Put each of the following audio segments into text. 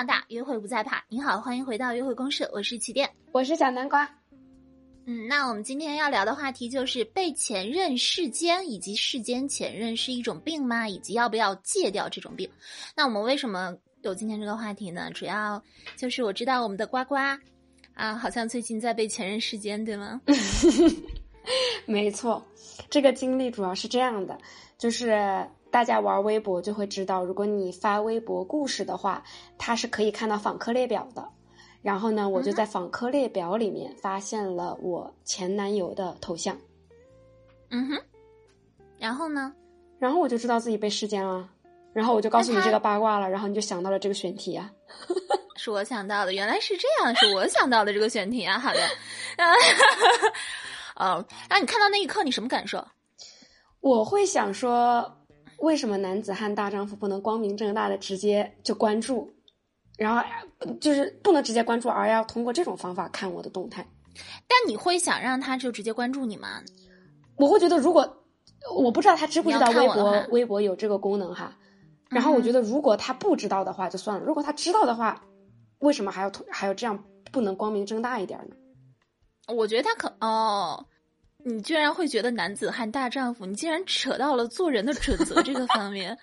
量大，约会不再怕。你好，欢迎回到约会公社，我是起点，我是小南瓜。嗯，那我们今天要聊的话题就是被前任世间，以及世间前任是一种病吗？以及要不要戒掉这种病？那我们为什么有今天这个话题呢？主要就是我知道我们的呱呱啊，好像最近在被前任世间，对吗？没错，这个经历主要是这样的，就是。大家玩微博就会知道，如果你发微博故事的话，它是可以看到访客列表的。然后呢，我就在访客列表里面发现了我前男友的头像。嗯哼。然后呢？然后我就知道自己被世间了。然后我就告诉你这个八卦了。然后你就想到了这个选题啊。是我想到的，原来是这样，是我想到的这个选题啊。好的。啊，那你看到那一刻，你什么感受？我会想说。为什么男子汉大丈夫不能光明正大的直接就关注，然后就是不能直接关注，而要通过这种方法看我的动态？但你会想让他就直接关注你吗？我会觉得，如果我不知道他知不知道微博微博有这个功能哈，然后我觉得如果他不知道的话就算了，如果他知道的话，为什么还要还要这样不能光明正大一点呢？我觉得他可哦。你居然会觉得男子汉大丈夫？你竟然扯到了做人的准则这个方面，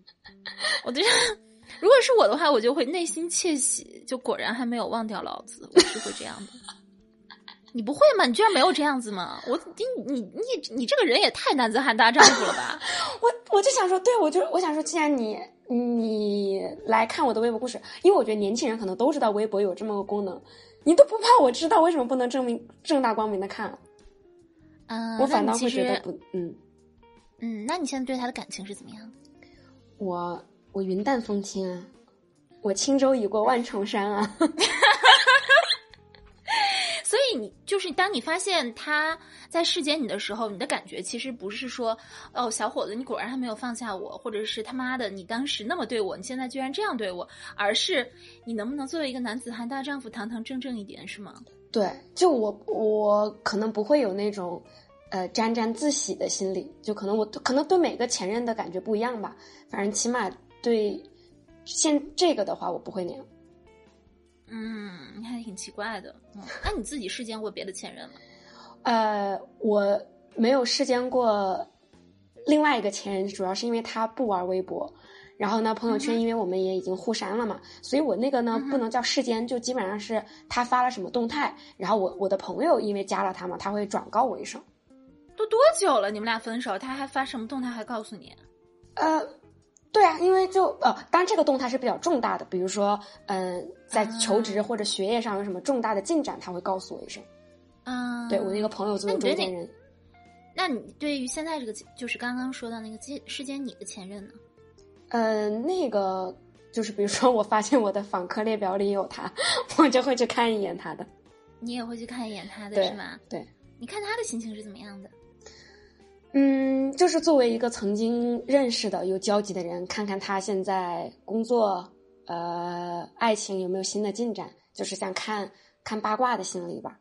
我觉得如果是我的话，我就会内心窃喜，就果然还没有忘掉老子，我是会这样的。你不会吗？你居然没有这样子吗？我你你你你这个人也太男子汉大丈夫了吧！我我就想说，对我就我想说，既然你你来看我的微博故事，因为我觉得年轻人可能都知道微博有这么个功能，你都不怕我知道，为什么不能正明正大光明的看？嗯，我反倒会觉得不，嗯，嗯，那你现在对他的感情是怎么样的？我我云淡风轻啊，我轻舟已过万重山啊。所以你就是当你发现他在世间你的时候，你的感觉其实不是说哦，小伙子，你果然还没有放下我，或者是他妈的，你当时那么对我，你现在居然这样对我，而是你能不能作为一个男子汉大丈夫，堂堂正正一点，是吗？对，就我我可能不会有那种，呃，沾沾自喜的心理，就可能我可能对每个前任的感觉不一样吧。反正起码对现这个的话，我不会那样。嗯，你还挺奇怪的。嗯，那你自己试见过别的前任吗？呃，我没有试见过另外一个前任，主要是因为他不玩微博。然后呢，朋友圈因为我们也已经互删了嘛，所以我那个呢不能叫世间，就基本上是他发了什么动态，然后我我的朋友因为加了他嘛，他会转告我一声。都多久了？你们俩分手，他还发什么动态还告诉你？呃，对啊，因为就呃，当然这个动态是比较重大的，比如说嗯，在求职或者学业上有什么重大的进展，他会告诉我一声。啊，对我那个朋友作为中间人。那你对于现在这个就是刚刚说到那个世间你的前任呢？嗯，那个就是比如说，我发现我的访客列表里有他，我就会去看一眼他的。你也会去看一眼他的，是吗？对，你看他的心情是怎么样的？嗯，就是作为一个曾经认识的、有交集的人，看看他现在工作、呃，爱情有没有新的进展，就是像看看八卦的心理吧。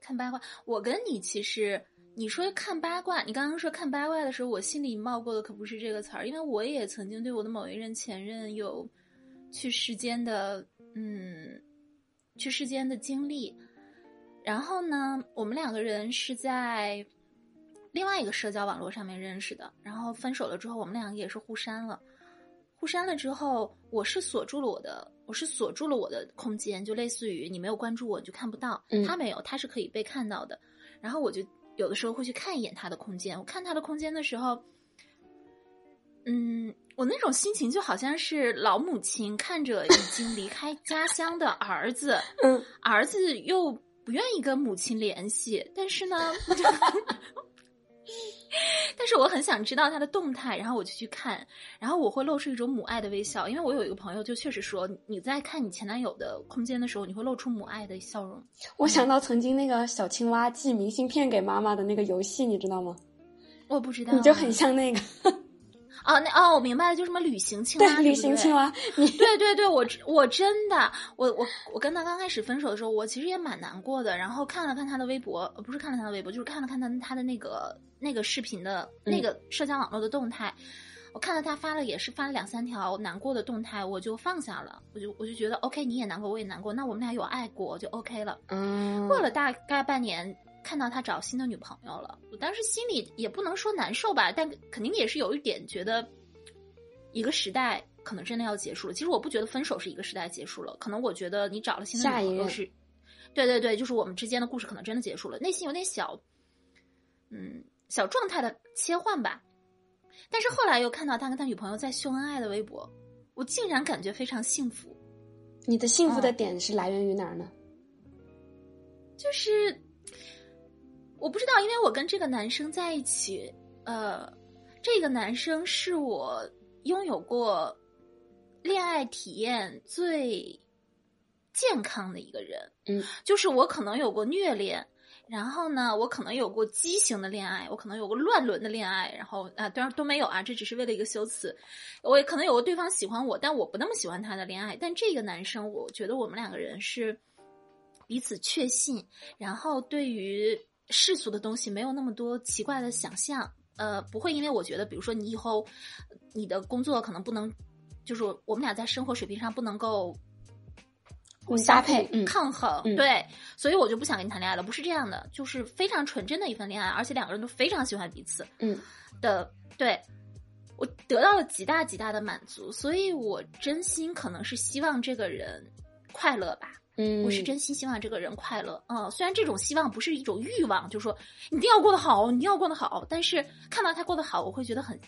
看八卦，我跟你其实。你说看八卦，你刚刚说看八卦的时候，我心里冒过的可不是这个词儿，因为我也曾经对我的某一任前任有去世间的，嗯，去世间的经历。然后呢，我们两个人是在另外一个社交网络上面认识的，然后分手了之后，我们两个也是互删了。互删了之后，我是锁住了我的，我是锁住了我的空间，就类似于你没有关注我，你就看不到。他没有，他是可以被看到的。然后我就。有的时候会去看一眼他的空间，我看他的空间的时候，嗯，我那种心情就好像是老母亲看着已经离开 家乡的儿子，嗯，儿子又不愿意跟母亲联系，但是呢。但是我很想知道他的动态，然后我就去看，然后我会露出一种母爱的微笑，因为我有一个朋友就确实说，你在看你前男友的空间的时候，你会露出母爱的笑容。我想到曾经那个小青蛙寄明信片给妈妈的那个游戏，你知道吗？我不知道，你就很像那个。哦，那哦，我明白了，就什么旅行青蛙，旅行青蛙。你对对对，我我真的，我我我跟他刚开始分手的时候，我其实也蛮难过的。然后看了看他的微博，不是看了他的微博，就是看了看他他的那个那个视频的那个社交网络的动态。我看到他发了也是发了两三条难过的动态，我就放下了，我就我就觉得 OK，你也难过，我也难过，那我们俩有爱过就 OK 了。嗯，过了大概半年，看到他找新的女朋友了，我当时心里也不能说难受吧，但肯定也是有一点觉得一个时代可能真的要结束了。其实我不觉得分手是一个时代结束了，可能我觉得你找了新的女朋友是，对对对，就是我们之间的故事可能真的结束了，内心有点小，嗯，小状态的切换吧。但是后来又看到他跟他女朋友在秀恩爱的微博，我竟然感觉非常幸福。你的幸福的点是来源于哪儿呢？就是我不知道，因为我跟这个男生在一起，呃，这个男生是我拥有过恋爱体验最健康的一个人。嗯，就是我可能有过虐恋。然后呢，我可能有过畸形的恋爱，我可能有过乱伦的恋爱，然后啊，当然都没有啊，这只是为了一个修辞。我也可能有过对方喜欢我，但我不那么喜欢他的恋爱。但这个男生，我觉得我们两个人是彼此确信，然后对于世俗的东西没有那么多奇怪的想象。呃，不会因为我觉得，比如说你以后你的工作可能不能，就是我们俩在生活水平上不能够。搭配抗衡，对，所以我就不想跟你谈恋爱了。不是这样的，就是非常纯真的一份恋爱，而且两个人都非常喜欢彼此。嗯，的，对我得到了极大极大的满足，所以我真心可能是希望这个人快乐吧。嗯，我是真心希望这个人快乐。嗯，虽然这种希望不是一种欲望，就说一定要过得好，一定要过得好，但是看到他过得好，我会觉得很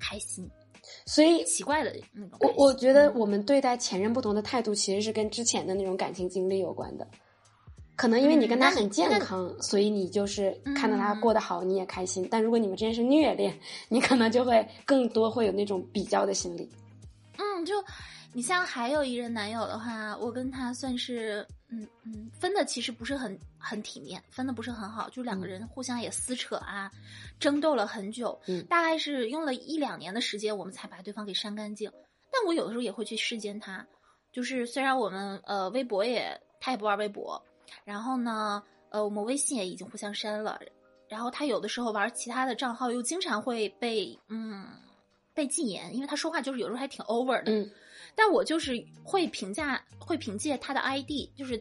开心。所以奇怪的那种，我我觉得我们对待前任不同的态度，其实是跟之前的那种感情经历有关的。可能因为你跟他很健康，所以你就是看到他过得好，你也开心。但如果你们之间是虐恋，你可能就会更多会有那种比较的心理。嗯，就你像还有一任男友的话，我跟他算是。嗯嗯，分的其实不是很很体面，分的不是很好，就两个人互相也撕扯啊，争斗了很久，嗯，大概是用了一两年的时间，我们才把对方给删干净。但我有的时候也会去视奸他，就是虽然我们呃微博也他也不玩微博，然后呢呃我们微信也已经互相删了，然后他有的时候玩其他的账号又经常会被嗯被禁言，因为他说话就是有时候还挺 over 的，嗯。但我就是会评价，会凭借他的 ID，就是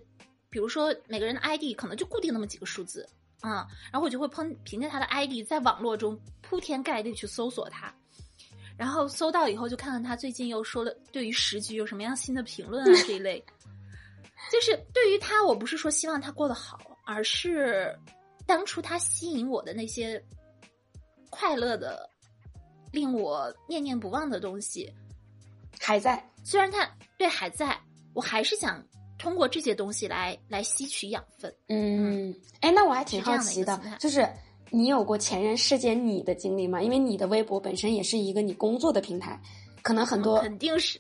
比如说每个人的 ID 可能就固定那么几个数字啊，然后我就会喷凭借他的 ID 在网络中铺天盖地去搜索他，然后搜到以后就看看他最近又说了对于时局有什么样新的评论啊这一类，就是对于他，我不是说希望他过得好，而是当初他吸引我的那些快乐的、令我念念不忘的东西还在。虽然他对还在，我还是想通过这些东西来来吸取养分。嗯，哎，那我还挺好奇的，就是你有过前任世间你的经历吗？因为你的微博本身也是一个你工作的平台，可能很多肯定是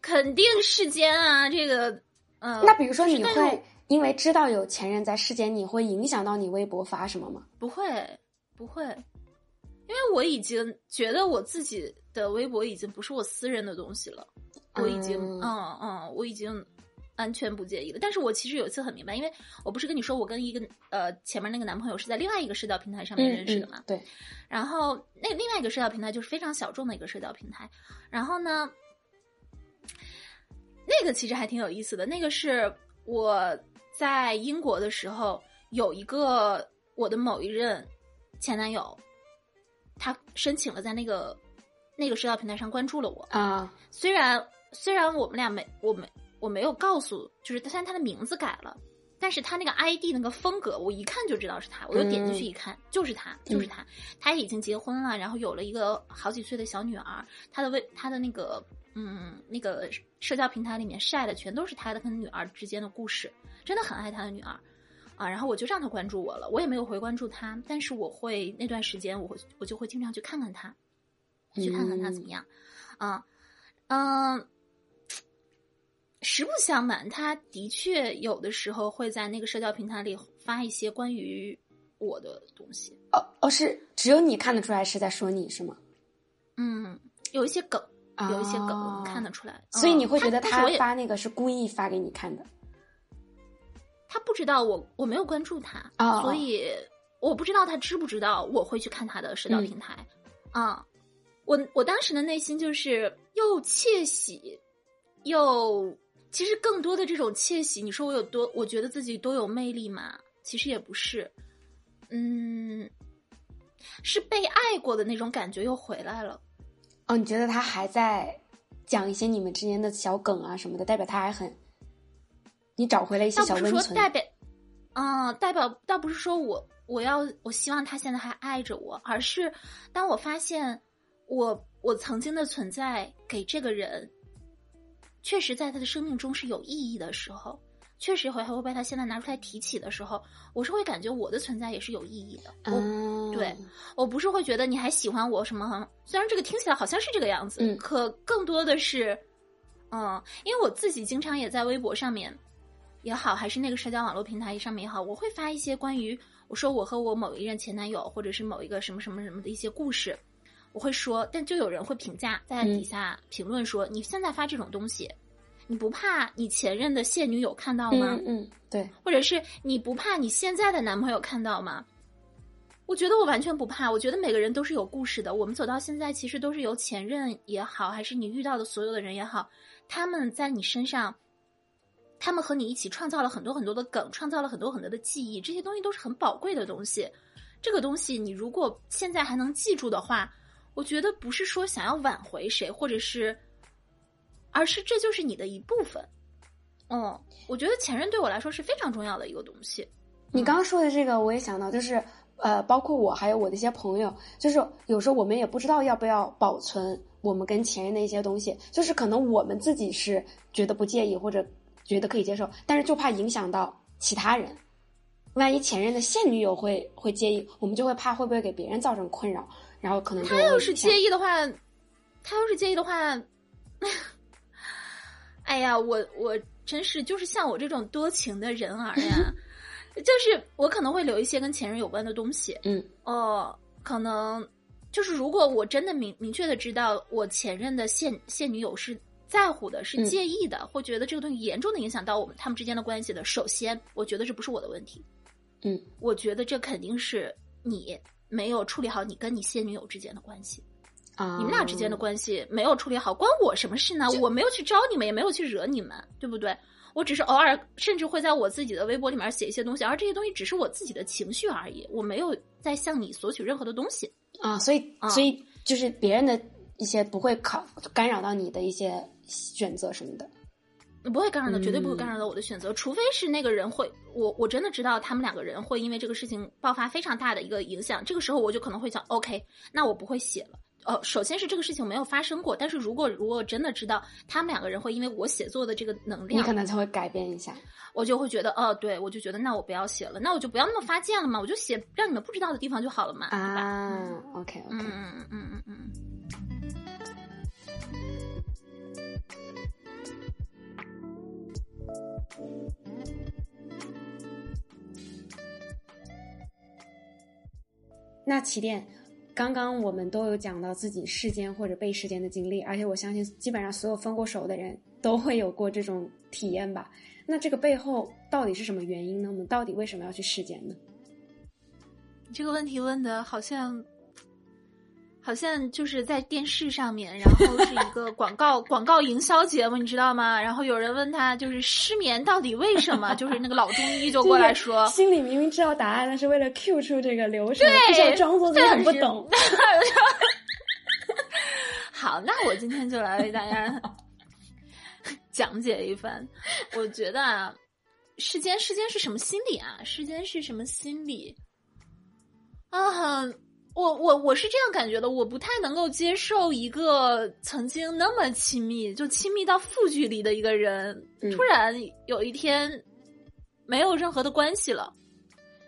肯定世间啊，这个嗯。那比如说你会因为知道有前任在世间，你会影响到你微博发什么吗？不会，不会，因为我已经觉得我自己的微博已经不是我私人的东西了。我已经，嗯嗯，我已经完全不介意了。但是我其实有一次很明白，因为我不是跟你说，我跟一个呃前面那个男朋友是在另外一个社交平台上面认识的嘛？对。然后那另外一个社交平台就是非常小众的一个社交平台。然后呢，那个其实还挺有意思的。那个是我在英国的时候有一个我的某一任前男友，他申请了在那个那个社交平台上关注了我啊，虽然。虽然我们俩没，我没，我没有告诉，就是虽然他的名字改了，但是他那个 ID 那个风格，我一看就知道是他，我就点进去一看，就是他，就是他，他已经结婚了，然后有了一个好几岁的小女儿，他的微，他的那个，嗯，那个社交平台里面晒的全都是他的跟女儿之间的故事，真的很爱他的女儿，啊，然后我就让他关注我了，我也没有回关注他，但是我会那段时间，我会，我就会经常去看看他，去看看他怎么样，啊，嗯。实不相瞒，他的确有的时候会在那个社交平台里发一些关于我的东西。哦哦，是只有你看得出来是在说你是吗？嗯，有一些梗，有一些梗，我们看得出来。所以你会觉得他发那个是故意发给你看的？他不知道我我没有关注他，所以我不知道他知不知道我会去看他的社交平台啊。我我当时的内心就是又窃喜，又其实更多的这种窃喜，你说我有多？我觉得自己多有魅力嘛？其实也不是，嗯，是被爱过的那种感觉又回来了。哦，你觉得他还在讲一些你们之间的小梗啊什么的，代表他还很，你找回了一些小温存。代表，嗯，代表倒不是说我我要我希望他现在还爱着我，而是当我发现我我曾经的存在给这个人，确实在他的生命中是有意义的时候。确实会还会被他现在拿出来提起的时候，我是会感觉我的存在也是有意义的。嗯，对我不是会觉得你还喜欢我什么？虽然这个听起来好像是这个样子，可更多的是，嗯，因为我自己经常也在微博上面也好，还是那个社交网络平台上面也好，我会发一些关于我说我和我某一任前男友，或者是某一个什么什么什么的一些故事，我会说，但就有人会评价在底下评论说，你现在发这种东西。你不怕你前任的现女友看到吗？嗯，对。或者是你不怕你现在的男朋友看到吗？我觉得我完全不怕。我觉得每个人都是有故事的。我们走到现在，其实都是由前任也好，还是你遇到的所有的人也好，他们在你身上，他们和你一起创造了很多很多的梗，创造了很多很多的记忆。这些东西都是很宝贵的东西。这个东西，你如果现在还能记住的话，我觉得不是说想要挽回谁，或者是。而是这就是你的一部分，嗯，我觉得前任对我来说是非常重要的一个东西。你刚刚说的这个，我也想到，就是呃，包括我还有我的一些朋友，就是有时候我们也不知道要不要保存我们跟前任的一些东西，就是可能我们自己是觉得不介意或者觉得可以接受，但是就怕影响到其他人，万一前任的现女友会会介意，我们就会怕会不会给别人造成困扰，然后可能他要是介意的话，他要是介意的话。哎呀，我我真是就是像我这种多情的人儿呀，就是我可能会留一些跟前任有关的东西。嗯，哦，可能就是如果我真的明明确的知道我前任的现现女友是在乎的，是介意的，或觉得这个东西严重的影响到我们他们之间的关系的，首先我觉得这不是我的问题。嗯，我觉得这肯定是你没有处理好你跟你现女友之间的关系。啊你们俩之间的关系没有处理好，关我什么事呢？我没有去招你们，也没有去惹你们，对不对？我只是偶尔，甚至会在我自己的微博里面写一些东西，而这些东西只是我自己的情绪而已，我没有在向你索取任何的东西啊。所以，所以就是别人的一些不会考干扰到你的一些选择什么的，不会干扰到，绝对不会干扰到我的选择，除非是那个人会，我我真的知道他们两个人会因为这个事情爆发非常大的一个影响，这个时候我就可能会想，OK，那我不会写了。哦，首先是这个事情没有发生过，但是如果如果真的知道他们两个人会因为我写作的这个能量，你可能才会改变一下，我就会觉得，哦，对，我就觉得那我不要写了，那我就不要那么发贱了嘛，我就写让你们不知道的地方就好了嘛，啊，OK OK，嗯嗯嗯嗯嗯。那起点。刚刚我们都有讲到自己世间或者被世间的经历，而且我相信基本上所有分过手的人都会有过这种体验吧。那这个背后到底是什么原因呢？我们到底为什么要去世间呢？这个问题问的好像。好像就是在电视上面，然后是一个广告 广告营销节目，你知道吗？然后有人问他，就是失眠到底为什么？就是那个老中医就过来说，心里明明知道答案，但是为了 Q 出这个流程，就想装作自己很不懂。好，那我今天就来为大家讲解一番。我觉得啊，世间世间是什么心理啊？世间是什么心理啊？我我我是这样感觉的，我不太能够接受一个曾经那么亲密，就亲密到负距离的一个人，突然有一天没有任何的关系了，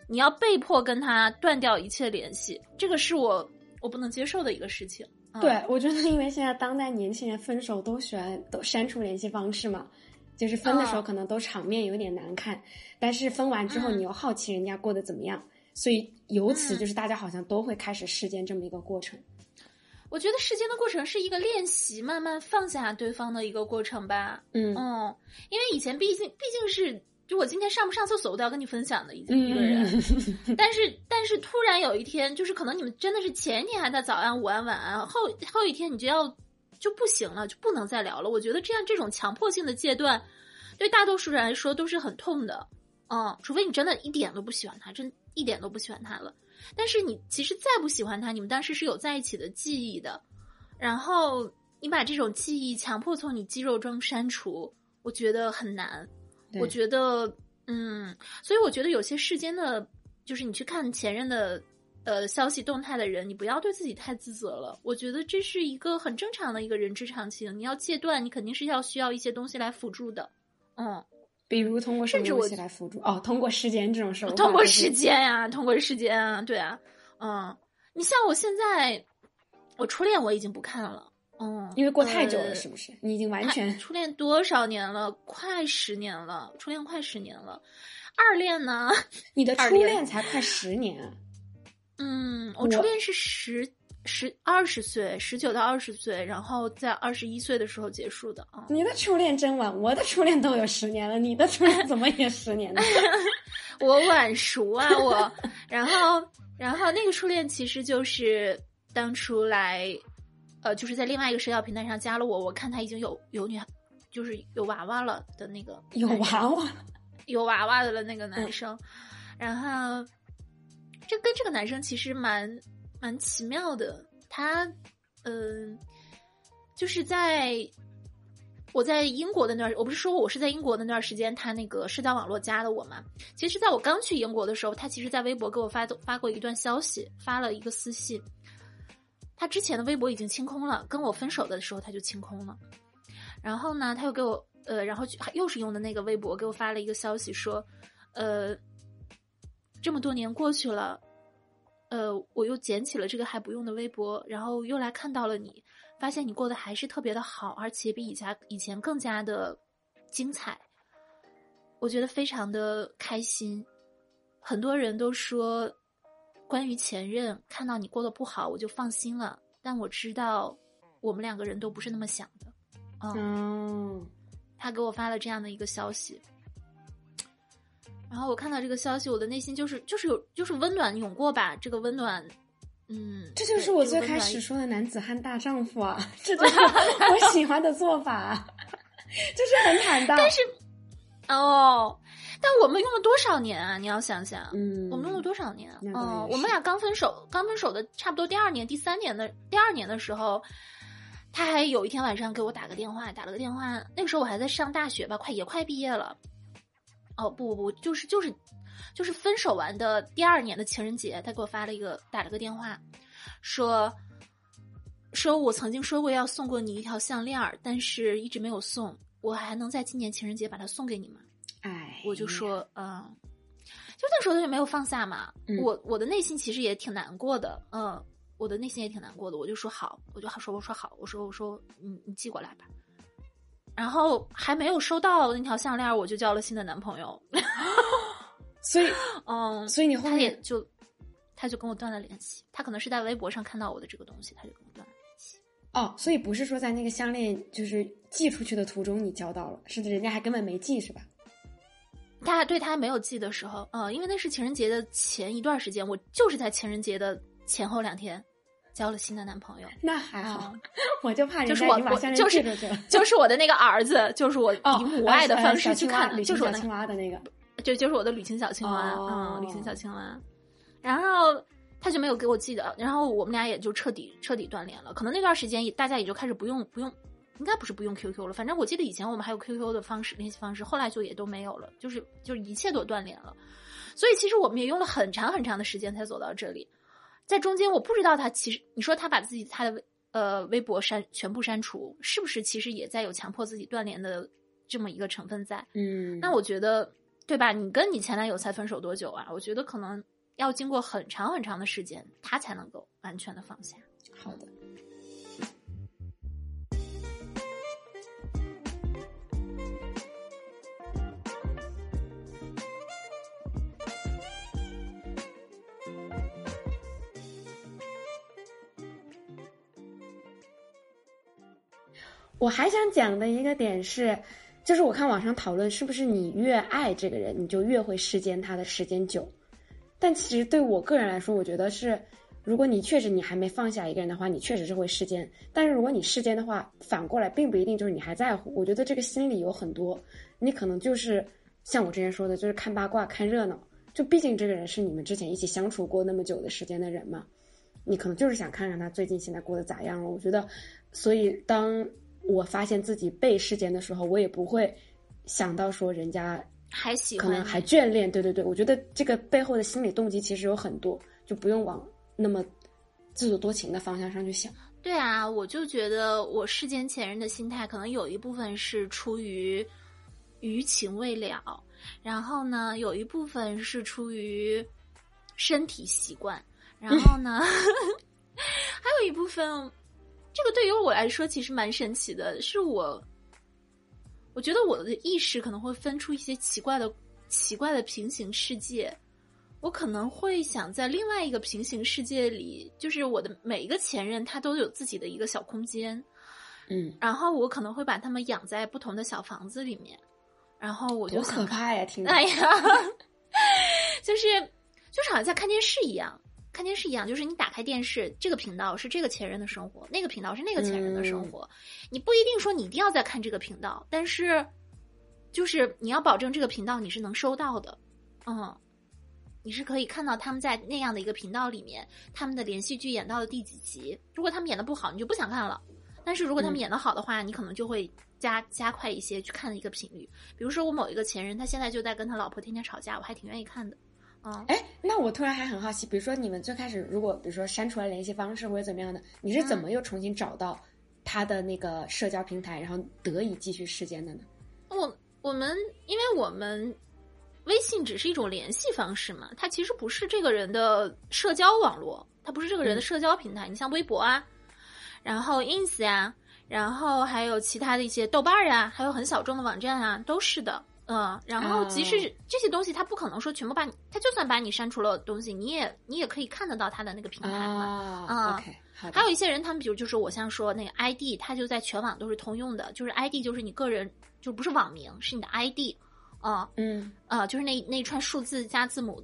你要被迫跟他断掉一切联系，这个是我我不能接受的一个事情。对，我觉得因为现在当代年轻人分手都喜欢都删除联系方式嘛，就是分的时候可能都场面有点难看，但是分完之后你又好奇人家过得怎么样。所以由此就是大家好像都会开始世间这么一个过程。我觉得世间的过程是一个练习，慢慢放下对方的一个过程吧。嗯嗯，因为以前毕竟毕竟是就我今天上不上厕所，我都要跟你分享的已经一个人。但是，但是突然有一天，就是可能你们真的是前一天还在早安、午安、晚安，后后一天你就要就不行了，就不能再聊了。我觉得这样这种强迫性的戒断，对大多数人来说都是很痛的。嗯，除非你真的一点都不喜欢他，真一点都不喜欢他了。但是你其实再不喜欢他，你们当时是有在一起的记忆的。然后你把这种记忆强迫从你肌肉中删除，我觉得很难。我觉得，嗯，所以我觉得有些世间的，就是你去看前任的，呃，消息动态的人，你不要对自己太自责了。我觉得这是一个很正常的一个人之常情。你要戒断，你肯定是要需要一些东西来辅助的。嗯，比如通过什么东西来辅助？哦，通过时间这种事通过时间呀，通过时间啊，对啊，嗯，你像我现在，我初恋我已经不看了。嗯，因为过太久了，是不是？你已经完全初恋多少年了？快十年了，初恋快十年了。二恋呢？你的初恋才快十年。嗯，我初恋是十十二十岁，十九到二十岁，然后在二十一岁的时候结束的啊。你的初恋真晚，我的初恋都有十年了，你的初恋怎么也十年呢？我晚熟啊，我。然后，然后那个初恋其实就是当初来。呃，就是在另外一个社交平台上加了我，我看他已经有有女，就是有娃娃了的那个有娃娃，有娃娃的了那个男生，然后这跟这个男生其实蛮蛮奇妙的，他嗯，就是在我在英国的那段，我不是说我是在英国的那段时间，他那个社交网络加的我嘛，其实在我刚去英国的时候，他其实在微博给我发发过一段消息，发了一个私信。他之前的微博已经清空了，跟我分手的时候他就清空了。然后呢，他又给我呃，然后又是用的那个微博给我发了一个消息说，呃，这么多年过去了，呃，我又捡起了这个还不用的微博，然后又来看到了你，发现你过得还是特别的好，而且比以前以前更加的精彩，我觉得非常的开心。很多人都说。关于前任，看到你过得不好，我就放心了。但我知道，我们两个人都不是那么想的。嗯，他给我发了这样的一个消息，然后我看到这个消息，我的内心就是就是有就是温暖涌过吧。这个温暖，嗯，这就是我最开始说的男子汉大丈夫啊，这就是 我喜欢的做法，就是很坦荡。但是，哦。但我们用了多少年啊？你要想想，嗯，我们用了多少年？嗯，我们俩刚分手，刚分手的差不多第二年、第三年的第二年的时候，他还有一天晚上给我打个电话，打了个电话。那个时候我还在上大学吧，快也快毕业了。哦，不不不，就是就是就是分手完的第二年的情人节，他给我发了一个打了个电话，说说我曾经说过要送过你一条项链，但是一直没有送，我还能在今年情人节把它送给你吗？哎，我就说，嗯，就那时候他就没有放下嘛。我我的内心其实也挺难过的，嗯，我的内心也挺难过的。我就说好，我就说我说好，我说我说你你寄过来吧。然后还没有收到那条项链，我就交了新的男朋友。所以，嗯，所以你后面就他就跟我断了联系。他可能是在微博上看到我的这个东西，他就跟我断了联系。哦，所以不是说在那个项链就是寄出去的途中你交到了，是人家还根本没寄，是吧？他对他没有寄的时候，呃，因为那是情人节的前一段时间，我就是在情人节的前后两天交了新的男朋友。那还好，我就怕就是我我就是 就是我的那个儿子，就是我以母爱的方式去看，就是我青蛙的那个，就就是我的旅行小青蛙，嗯，旅行小青蛙。然后他就没有给我寄的，然后我们俩也就彻底彻底断联了。可能那段时间大家也就开始不用不用。应该不是不用 QQ 了，反正我记得以前我们还有 QQ 的方式联系方式，后来就也都没有了，就是就是一切都断联了。所以其实我们也用了很长很长的时间才走到这里，在中间我不知道他其实你说他把自己他的呃微博删全部删除，是不是其实也在有强迫自己断联的这么一个成分在？嗯，那我觉得对吧？你跟你前男友才分手多久啊？我觉得可能要经过很长很长的时间，他才能够完全的放下。好的。我还想讲的一个点是，就是我看网上讨论，是不是你越爱这个人，你就越会世间他的时间久？但其实对我个人来说，我觉得是，如果你确实你还没放下一个人的话，你确实是会世间。但是如果你世间的话，反过来并不一定就是你还在乎。我觉得这个心理有很多，你可能就是像我之前说的，就是看八卦、看热闹。就毕竟这个人是你们之前一起相处过那么久的时间的人嘛，你可能就是想看看他最近现在过得咋样了。我觉得，所以当。我发现自己被世间的时候，我也不会想到说人家还喜欢，可能还眷恋。对对对，我觉得这个背后的心理动机其实有很多，就不用往那么自作多情的方向上去想。对啊，我就觉得我世间前任的心态，可能有一部分是出于余情未了，然后呢，有一部分是出于身体习惯，然后呢，还有一部分。这个对于我来说其实蛮神奇的，是我，我觉得我的意识可能会分出一些奇怪的、奇怪的平行世界，我可能会想在另外一个平行世界里，就是我的每一个前任他都有自己的一个小空间，嗯，然后我可能会把他们养在不同的小房子里面，然后我就很可怕呀！听着，哎呀，就是就是好像在看电视一样。看电视一样，就是你打开电视，这个频道是这个前任的生活，那个频道是那个前任的生活。你不一定说你一定要在看这个频道，但是就是你要保证这个频道你是能收到的，嗯，你是可以看到他们在那样的一个频道里面，他们的连续剧演到了第几集。如果他们演的不好，你就不想看了；但是如果他们演的好的话，你可能就会加加快一些去看的一个频率。比如说我某一个前任，他现在就在跟他老婆天天吵架，我还挺愿意看的。啊，哎，那我突然还很好奇，比如说你们最开始如果比如说删除了联系方式或者怎么样的，你是怎么又重新找到他的那个社交平台，然后得以继续时间的呢？我我们因为我们微信只是一种联系方式嘛，它其实不是这个人的社交网络，它不是这个人的社交平台。你像微博啊，然后 ins 呀，然后还有其他的一些豆瓣呀，还有很小众的网站啊，都是的。嗯，然后即使这些东西，他不可能说全部把你，他就算把你删除了东西，你也你也可以看得到他的那个平台嘛。啊，OK，还有一些人，他们比如就是我像说那个 ID，他就在全网都是通用的，就是 ID 就是你个人，就不是网名，是你的 ID。啊，嗯，啊，就是那那一串数字加字母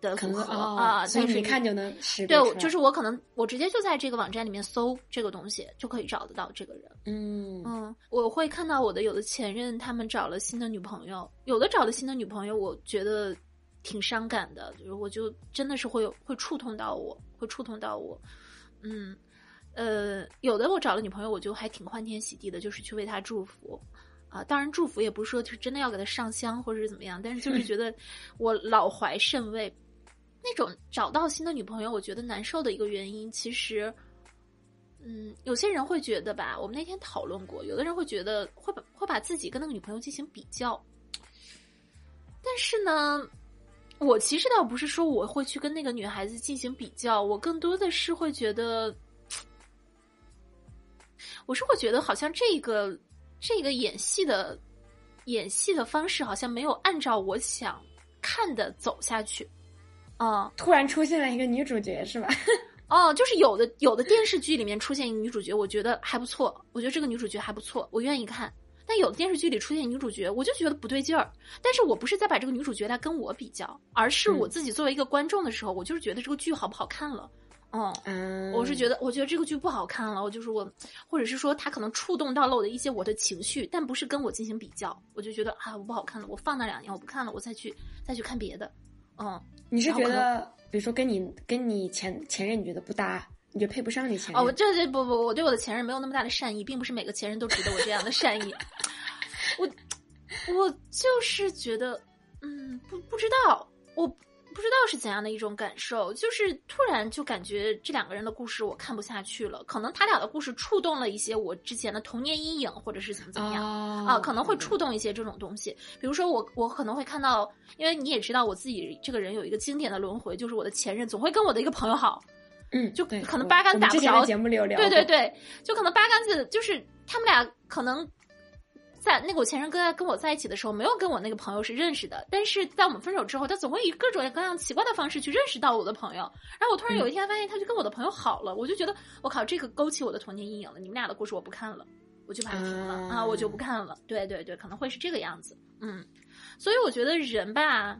的。的组合啊，所以你看就能识别。对，就是我可能我直接就在这个网站里面搜这个东西，就可以找得到这个人。嗯嗯，我会看到我的有的前任他们找了新的女朋友，有的找了新的女朋友，我觉得挺伤感的，就是我就真的是会有会触痛到我，会触痛到我。嗯，呃，有的我找了女朋友，我就还挺欢天喜地的，就是去为他祝福啊。当然，祝福也不是说就真的要给他上香或者是怎么样，但是就是觉得我老怀甚慰。那种找到新的女朋友，我觉得难受的一个原因，其实，嗯，有些人会觉得吧，我们那天讨论过，有的人会觉得会把会把自己跟那个女朋友进行比较，但是呢，我其实倒不是说我会去跟那个女孩子进行比较，我更多的是会觉得，我是会觉得好像这个这个演戏的演戏的方式，好像没有按照我想看的走下去。哦，突然出现了一个女主角是吧？哦，就是有的有的电视剧里面出现一个女主角，我觉得还不错，我觉得这个女主角还不错，我愿意看。但有的电视剧里出现女主角，我就觉得不对劲儿。但是我不是在把这个女主角来跟我比较，而是我自己作为一个观众的时候，我就是觉得这个剧好不好看了。嗯，我是觉得，我觉得这个剧不好看了，我就是我，或者是说他可能触动到了我的一些我的情绪，但不是跟我进行比较，我就觉得啊，我不好看了，我放那两年，我不看了，我再去再去看别的。嗯。你是觉得，比如说跟你跟你前前任，你觉得不搭，你觉得配不上你前任？哦，我这这不不，我对我的前任没有那么大的善意，并不是每个前任都值得我这样的善意。我我就是觉得，嗯，不不知道我。不知道是怎样的一种感受，就是突然就感觉这两个人的故事我看不下去了。可能他俩的故事触动了一些我之前的童年阴影，或者是怎么怎么样啊，可能会触动一些这种东西。比如说我我可能会看到，因为你也知道我自己这个人有一个经典的轮回，就是我的前任总会跟我的一个朋友好，嗯，就可能八竿子打不着。节目里有聊，对对对，就可能八竿子就是他们俩可能。在那个我前任跟跟我在一起的时候，没有跟我那个朋友是认识的，但是在我们分手之后，他总会以各种各样奇怪的方式去认识到我的朋友。然后我突然有一天发现，他就跟我的朋友好了，我就觉得我靠，这个勾起我的童年阴影了。你们俩的故事我不看了，我就把它停了啊，我就不看了。对对对，可能会是这个样子。嗯，所以我觉得人吧，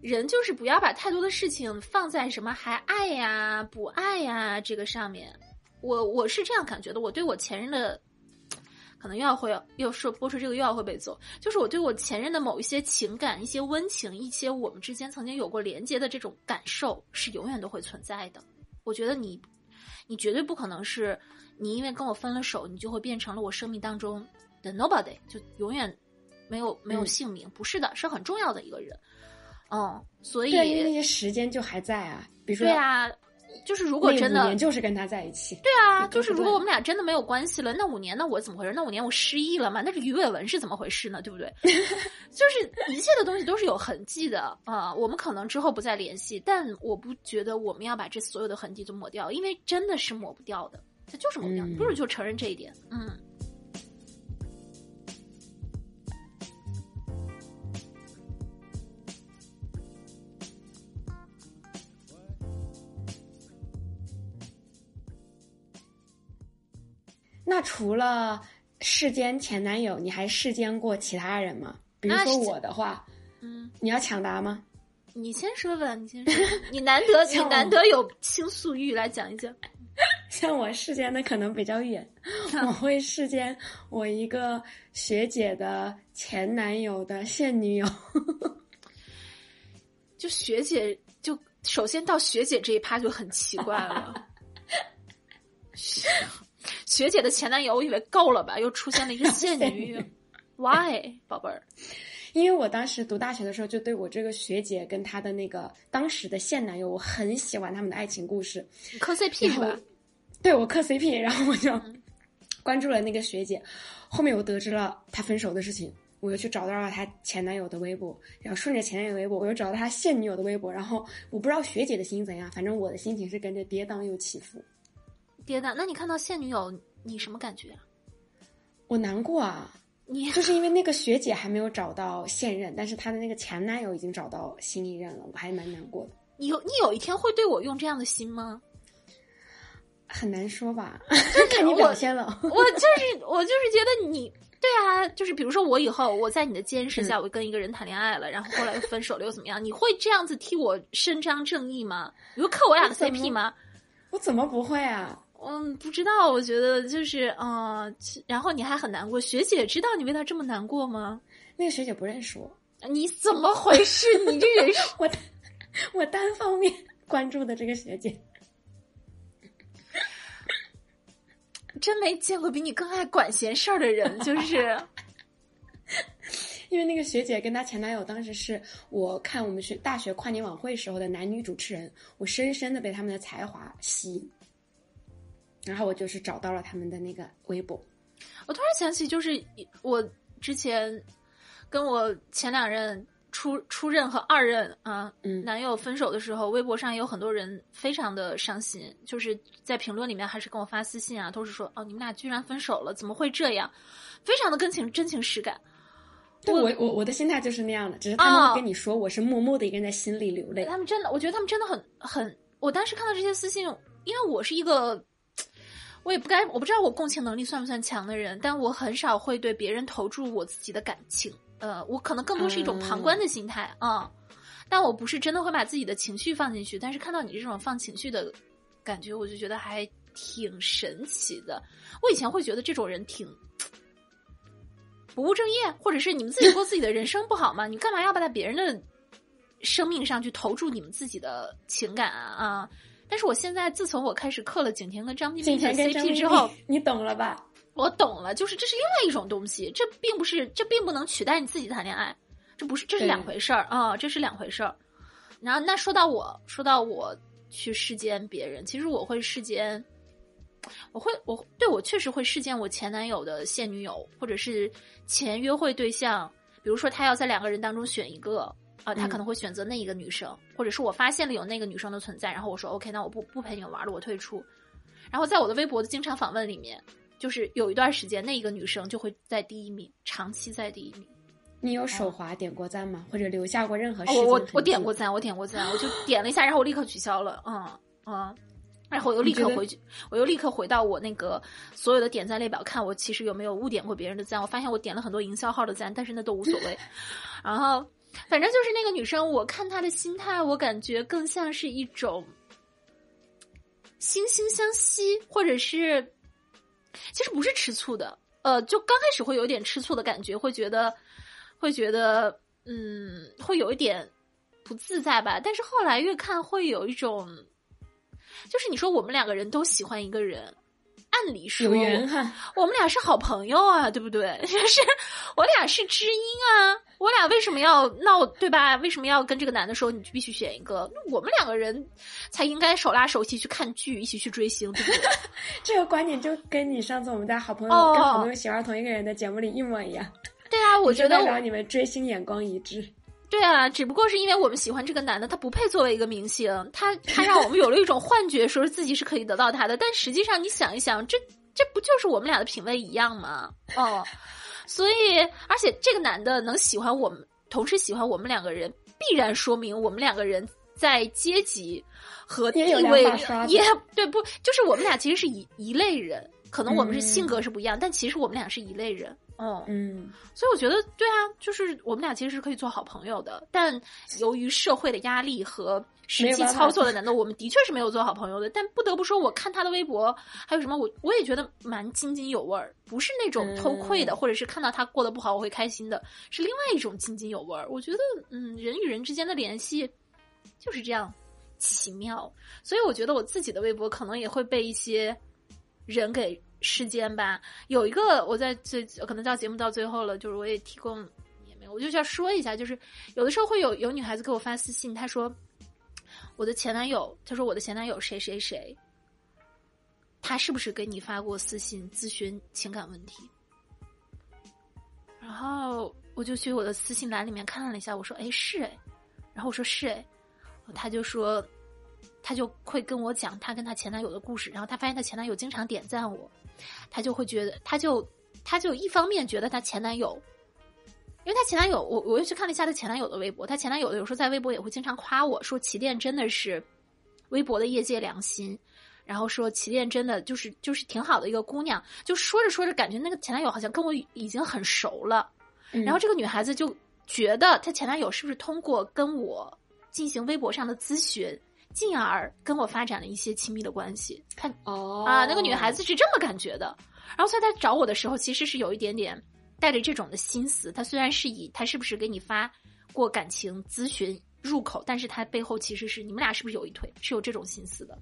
人就是不要把太多的事情放在什么还爱呀、不爱呀这个上面。我我是这样感觉的，我对我前任的。可能又要会又说播出这个又要会被揍，就是我对我前任的某一些情感、一些温情、一些我们之间曾经有过连接的这种感受是永远都会存在的。我觉得你，你绝对不可能是你因为跟我分了手，你就会变成了我生命当中的 nobody，就永远没有没有姓名。不是的，是很重要的一个人。嗯，所以对，因为那些时间就还在啊，比如说对啊。就是如果真的，就是跟他在一起。对啊，就是如果我们俩真的没有关系了，那五年那我怎么回事？那五年我失忆了嘛？那这鱼尾纹是怎么回事呢？对不对？就是一切的东西都是有痕迹的啊。我们可能之后不再联系，但我不觉得我们要把这所有的痕迹都抹掉，因为真的是抹不掉的，它就是抹不掉。不如就承认这一点，嗯。那除了世间前男友，你还世间过其他人吗？比如说我的话，嗯，你要抢答吗？你先说吧，你先说。你难得 你难得有倾诉欲，来讲一讲。像我世间的可能比较远，我会世间我一个学姐的前男友的现女友。就学姐，就首先到学姐这一趴就很奇怪了。学姐的前男友，我以为够了吧，又出现了一个 现女，Why，宝贝儿？因为我当时读大学的时候，就对我这个学姐跟她的那个当时的现男友，我很喜欢他们的爱情故事。磕 CP 是吧？对，我磕 CP，然后我就 关注了那个学姐。后面我得知了她分手的事情，我又去找到了她前男友的微博，然后顺着前男友微博，我又找到她现女友的微博。然后我不知道学姐的心怎样，反正我的心情是跟着跌宕又起伏。跌宕？那你看到现女友，你什么感觉？啊我难过啊！你就是因为那个学姐还没有找到现任，但是她的那个前男友已经找到新一任了，我还蛮难过的。你有你有一天会对我用这样的心吗？很难说吧，看你表现了。我就是我就是觉得你对啊，就是比如说我以后我在你的监视下，我跟一个人谈恋爱了，然后后来又分手了又怎么样？你会这样子替我伸张正义吗？你会磕我俩的 CP 吗？我怎么不会啊？嗯，不知道，我觉得就是，嗯，然后你还很难过。学姐知道你为他这么难过吗？那个学姐不认识我，你怎么回事？你这人，我我单方面 关注的这个学姐，真没见过比你更爱管闲事儿的人。就是，因为那个学姐跟她前男友当时是我看我们学大学跨年晚会时候的男女主持人，我深深的被他们的才华吸引。然后我就是找到了他们的那个微博，我突然想起，就是我之前跟我前两任初初任和二任啊男友分手的时候，微博上有很多人非常的伤心，就是在评论里面还是跟我发私信啊，都是说哦你们俩居然分手了，怎么会这样？非常的真情真情实感。对我我我的心态就是那样的，只是他们跟你说，我是默默的一个人在心里流泪。他们真的，我觉得他们真的很很，我当时看到这些私信，因为我是一个。我也不该，我不知道我共情能力算不算强的人，但我很少会对别人投注我自己的感情。呃，我可能更多是一种旁观的心态啊，但我不是真的会把自己的情绪放进去。但是看到你这种放情绪的感觉，我就觉得还挺神奇的。我以前会觉得这种人挺不务正业，或者是你们自己过自己的人生不好吗？你干嘛要把在别人的生命上去投注你们自己的情感啊？啊！但是我现在自从我开始刻了景甜跟张彬彬的 CP 之后，你懂了吧？我懂了，就是这是另外一种东西，这并不是，这并不能取代你自己谈恋爱，这不是，这是两回事儿啊，这是两回事儿。然后那说到我，说到我去世间别人，其实我会世间，我会我对我确实会世间我前男友的现女友，或者是前约会对象，比如说他要在两个人当中选一个。啊，他可能会选择那一个女生，或者是我发现了有那个女生的存在，然后我说 OK，那我不不陪你们玩了，我退出。然后在我的微博的经常访问里面，就是有一段时间，那一个女生就会在第一名，长期在第一名。你有手滑点过赞吗？或者留下过任何？我我我点过赞，我点过赞，我就点了一下，然后我立刻取消了。嗯嗯，然后我又立刻回去，我又立刻回到我那个所有的点赞列表，看我其实有没有误点过别人的赞。我发现我点了很多营销号的赞，但是那都无所谓。然后，反正就是那个女生，我看她的心态，我感觉更像是一种惺惺相惜，或者是其实不是吃醋的。呃，就刚开始会有点吃醋的感觉，会觉得会觉得嗯，会有一点不自在吧。但是后来越看，会有一种。就是你说我们两个人都喜欢一个人，按理说我们俩是好朋友啊，对不对？就 是我俩是知音啊，我俩为什么要闹，对吧？为什么要跟这个男的说你必须选一个？我们两个人才应该手拉手一起去看剧，一起去追星，对不对？这个观点就跟你上次我们在好朋友、哦跟好朋友喜欢同一个人的节目里一模一样。对啊，我觉得我就代表你们追星眼光一致。对啊，只不过是因为我们喜欢这个男的，他不配作为一个明星，他他让我们有了一种幻觉，说是自己是可以得到他的，但实际上你想一想，这这不就是我们俩的品味一样吗？哦，所以而且这个男的能喜欢我们，同时喜欢我们两个人，必然说明我们两个人在阶级和地位也对不，就是我们俩其实是一一类人，可能我们是性格是不一样，但其实我们俩是一类人。哦，嗯，所以我觉得，对啊，就是我们俩其实是可以做好朋友的，但由于社会的压力和实际操作的难度，我们的确是没有做好朋友的。但不得不说，我看他的微博，还有什么，我我也觉得蛮津津有味儿，不是那种偷窥的，嗯。或者是看到他过得不好我会开心的，是另外一种津津有味儿。我觉得，嗯，人与人之间的联系就是这样奇妙，所以我觉得我自己的微博可能也会被一些人给时间吧。有一个我在最可能到节目到最后了，就是我也提供也没有，我就要说一下，就是有的时候会有有女孩子给我发私信，她说我的前男友，她说我的前男友谁谁谁，他是不是给你发过私信咨询情感问题？然后我就去我的私信栏里面看了一下，我说哎是哎，然后我说是哎，他就说。他就会跟我讲他跟他前男友的故事，然后他发现他前男友经常点赞我，他就会觉得，她就她就一方面觉得她前男友，因为她前男友，我我又去看了一下她前男友的微博，她前男友有时候在微博也会经常夸我说起点真的是微博的业界良心，然后说起点真的就是就是挺好的一个姑娘，就说着说着感觉那个前男友好像跟我已经很熟了，嗯然后这个女孩子就觉得她前男友是不是通过跟我进行微博上的咨询。进而跟我发展了一些亲密的关系，看哦啊，那个女孩子是这么感觉的。然后所以她找我的时候，其实是有一点点带着这种的心思。她虽然是以她是不是给你发过感情咨询入口，但是她背后其实是你们俩是不是有一腿，是有这种心思的。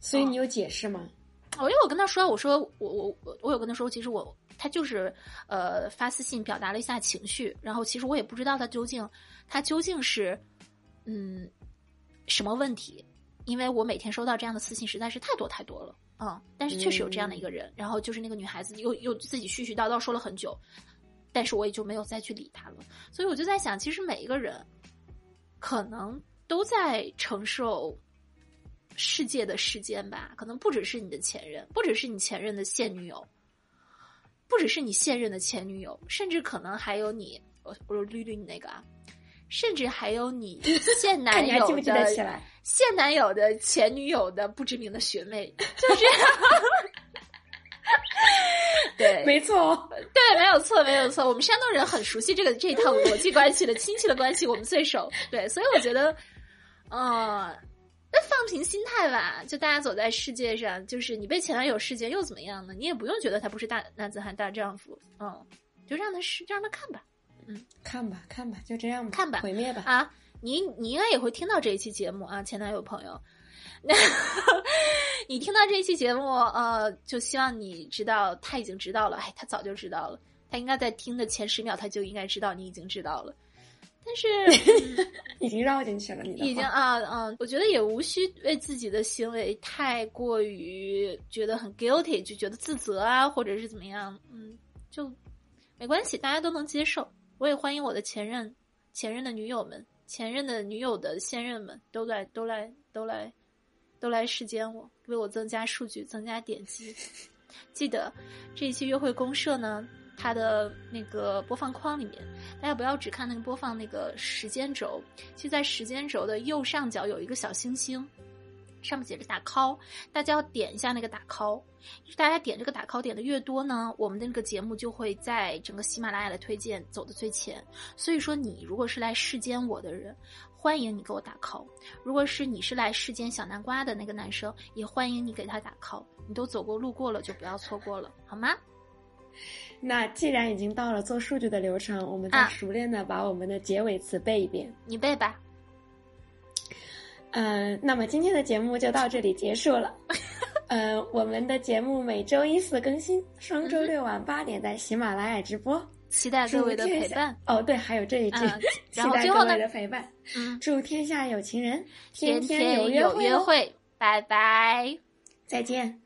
所以你有解释吗？我因为我跟她说，我说我我我我有跟她说，其实我她就是呃发私信表达了一下情绪，然后其实我也不知道她究竟她究竟是嗯什么问题，因为我每天收到这样的私信实在是太多太多了，嗯，但是确实有这样的一个人，然后就是那个女孩子又又自己絮絮叨叨说了很久，但是我也就没有再去理她了，所以我就在想，其实每一个人可能都在承受世界的时间吧，可能不只是你的前任，不只是你前任的现女友，不只是你现任的前女友，甚至可能还有你，我我捋捋你那个啊。甚至还有你现男看你还友记不记得的起来？现男友的前女友的不知名的学妹，就是，对，没错哦，对，没有错，没有错。我们山东人很熟悉这个这一套逻辑关系的亲戚的关系，我们最熟。对，所以我觉得，呃，那放平心态吧，就大家走在世界上，就是你被前男友事件又怎么样呢？你也不用觉得他不是大男子汉大丈夫，嗯，就让他是，就让他看吧。看吧看吧，就这样吧，看吧毁灭吧。啊，你你应该也会听到这一期节目啊，前男友朋友。那 你听到这一期节目，呃，就希望你知道他已经知道了，哎，他早就知道了，他应该在听的前十秒他就应该知道你已经知道了，但是、嗯已经绕进去了，你已经啊嗯，我觉得也无需为自己的行为太过于觉得很 guilty，就觉得自责啊，或者是怎么样，嗯，就没关系，大家都能接受。我也欢迎我的前任、前任的女友们、前任的女友的现任们都来、都来、都来、都来世间我，为我增加数据、增加点击。记得这一期约会公社呢，它的那个播放框里面，大家不要只看那个播放那个时间轴，其实在时间轴的右上角有一个小星星，上面写着打 call，大家要点一下那个打 call。大家点这个打 call 点的越多呢，我们的那个节目就会在整个喜马拉雅的推荐走的最前。所以说，你如果是来世间我的人，欢迎你给我打 call；如果是你是来世间小南瓜的那个男生，也欢迎你给他打 call。你都走过路过了，就不要错过了，好吗？那既然已经到了做数据的流程，我们再熟练的把我们的结尾词背一遍。你背吧。嗯，那么今天的节目就到这里结束了。呃，我们的节目每周一四更新，双周六晚八点在喜马拉雅直播，期待各位的陪伴。哦，对，还有这一句，期待各位的陪伴。嗯，祝天下有情人天天有约会。拜拜，再见。